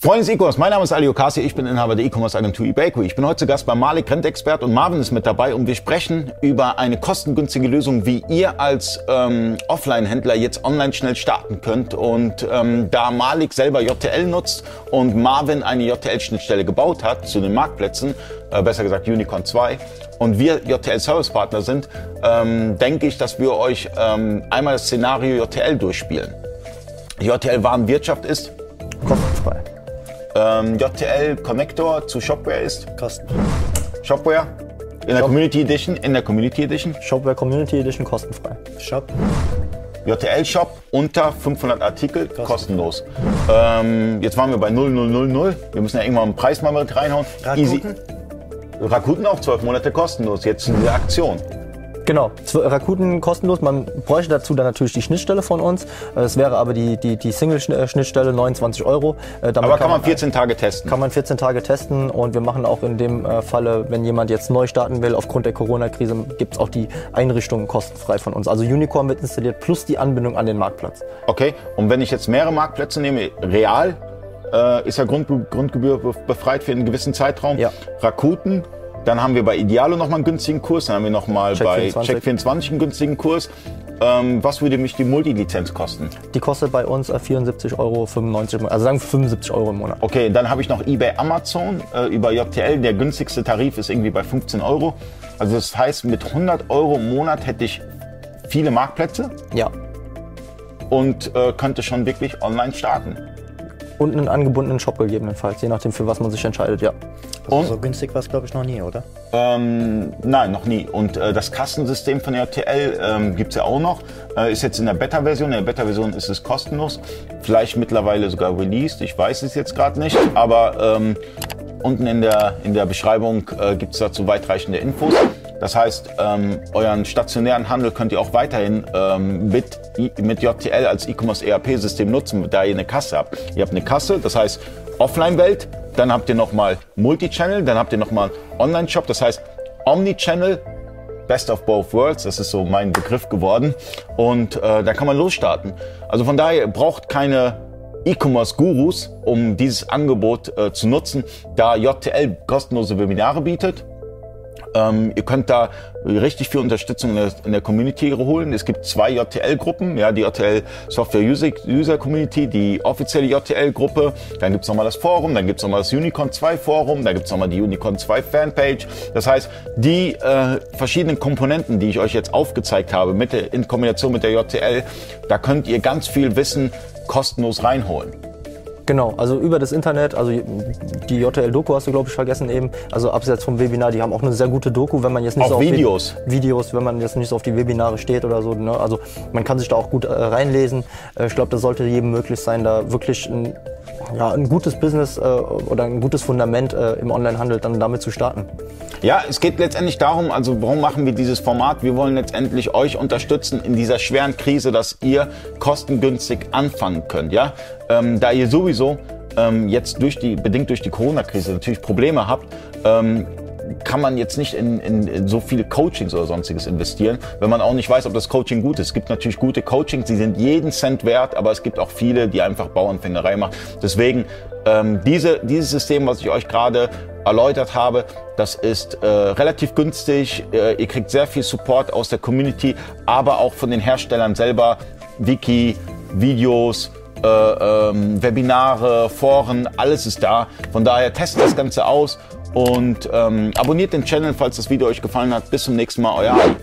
Freunde des E-Commerce, mein Name ist Ali Okasi, ich bin Inhaber der E-Commerce Agentur eBakery. Ich bin heute zu Gast bei Malik Rentexpert und Marvin ist mit dabei und wir sprechen über eine kostengünstige Lösung, wie ihr als ähm, Offline-Händler jetzt online schnell starten könnt. Und ähm, da Malik selber JTL nutzt und Marvin eine JTL-Schnittstelle gebaut hat zu den Marktplätzen, äh, besser gesagt Unicorn 2, und wir JTL-Service-Partner sind, ähm, denke ich, dass wir euch ähm, einmal das Szenario JTL durchspielen. JTL Warenwirtschaft ist Kostenfrei. Ähm, JTL Connector zu Shopware ist Kostenfrei. Shopware in der Shop- Community Edition, in der Community Edition, Shopware Community Edition kostenfrei. Shop. JTL Shop unter 500 Artikel kostenlos. Ähm, jetzt waren wir bei 0000. Wir müssen ja irgendwann einen Preis mal mit reinhauen. Rakuten? Rakuten auch 12 Monate kostenlos. Jetzt in dieser Aktion. Genau, Rakuten kostenlos. Man bräuchte dazu dann natürlich die Schnittstelle von uns. Äh, Es wäre aber die, die, die Single-Schnittstelle 29 Euro. Äh, damit Aber kann man 14 Tage testen. kann man 14 Tage testen und wir machen auch in dem äh, Falle, wenn jemand jetzt neu starten will, aufgrund der Corona-Krise, gibt es auch die Einrichtung kostenfrei von uns. Also Unicorn wird installiert plus die Anbindung an den Marktplatz. Okay, und wenn ich jetzt mehrere Marktplätze nehme, real äh, ist ja Grund, Grundgebühr be- befreit für einen gewissen Zeitraum. Ja. Rakuten, dann haben wir bei Idealo nochmal einen günstigen Kurs, dann haben wir nochmal bei Check24. Check24 einen günstigen Kurs. Ähm, was würde mich die Multilizenz kosten? Die kostet bei uns äh, 74,95 Euro, also sagen wir 75 Euro im Monat. Okay, dann habe ich noch eBay Amazon äh, über JTL. Der günstigste Tarif ist irgendwie bei 15 Euro. Also das heißt, mit 100 Euro im Monat hätte ich viele Marktplätze Ja. und äh, könnte schon wirklich online starten. Und einen angebundenen Shop gegebenenfalls, je nachdem, für was man sich entscheidet, ja. Also so günstig war es, glaube ich, noch nie, oder? Ähm, nein, noch nie. Und äh, das Kassensystem von JTL ähm, gibt's ja auch noch. Äh, ist jetzt in der Beta-Version. In der Beta-Version ist es kostenlos. Vielleicht mittlerweile sogar released. Ich weiß es jetzt gerade nicht. Aber ähm, unten in der, in der Beschreibung äh, gibt's dazu weitreichende Infos. Das heißt, ähm, euren stationären Handel könnt ihr auch weiterhin ähm, mit, mit JTL als E-Commerce ERP-System nutzen, da ihr eine Kasse habt. Ihr habt eine Kasse, das heißt Offline-Welt, dann habt ihr nochmal Multichannel, dann habt ihr nochmal Online-Shop, das heißt Omnichannel, Best of both worlds, das ist so mein Begriff geworden. Und äh, da kann man losstarten. Also von daher braucht keine E-Commerce-Gurus, um dieses Angebot äh, zu nutzen, da JTL kostenlose Webinare bietet. Ähm, ihr könnt da richtig viel Unterstützung in der, in der Community holen. Es gibt zwei JTL-Gruppen, ja, die JTL Software User, User Community, die offizielle JTL-Gruppe. Dann gibt's nochmal das Forum, dann gibt's nochmal das Unicorn 2 Forum, dann gibt's nochmal die Unicorn 2 Fanpage. Das heißt, die äh, verschiedenen Komponenten, die ich euch jetzt aufgezeigt habe, mit der, in Kombination mit der JTL, da könnt ihr ganz viel Wissen kostenlos reinholen. Genau, also über das Internet, also die JTL-Doku hast du, glaube ich, vergessen eben. Also abseits vom Webinar, die haben auch eine sehr gute Doku, wenn man jetzt nicht Auch so auf die- Videos. Videos, wenn man jetzt nicht so auf die Webinare steht oder so. Ne? Also man kann sich da auch gut äh, reinlesen. Äh, ich glaube, das sollte jedem möglich sein, da wirklich ein, ja, ein gutes Business äh, oder ein gutes Fundament äh, im Onlinehandel dann damit zu starten. Ja, es geht letztendlich darum, also warum machen wir dieses Format? Wir wollen letztendlich euch unterstützen in dieser schweren Krise, dass ihr kostengünstig anfangen könnt, ja? Ähm, da ihr sowieso ähm, jetzt durch die, bedingt durch die Corona-Krise natürlich Probleme habt, ähm, kann man jetzt nicht in, in, in so viele Coachings oder sonstiges investieren, wenn man auch nicht weiß, ob das Coaching gut ist. Es gibt natürlich gute Coachings, die sind jeden Cent wert, aber es gibt auch viele, die einfach Bauernfängerei machen. Deswegen ähm, diese, dieses System, was ich euch gerade erläutert habe, das ist äh, relativ günstig. Äh, ihr kriegt sehr viel Support aus der Community, aber auch von den Herstellern selber, Wiki, Videos, äh, ähm, Webinare, Foren, alles ist da. Von daher testet das Ganze aus und ähm, abonniert den Channel, falls das Video euch gefallen hat. Bis zum nächsten Mal, euer.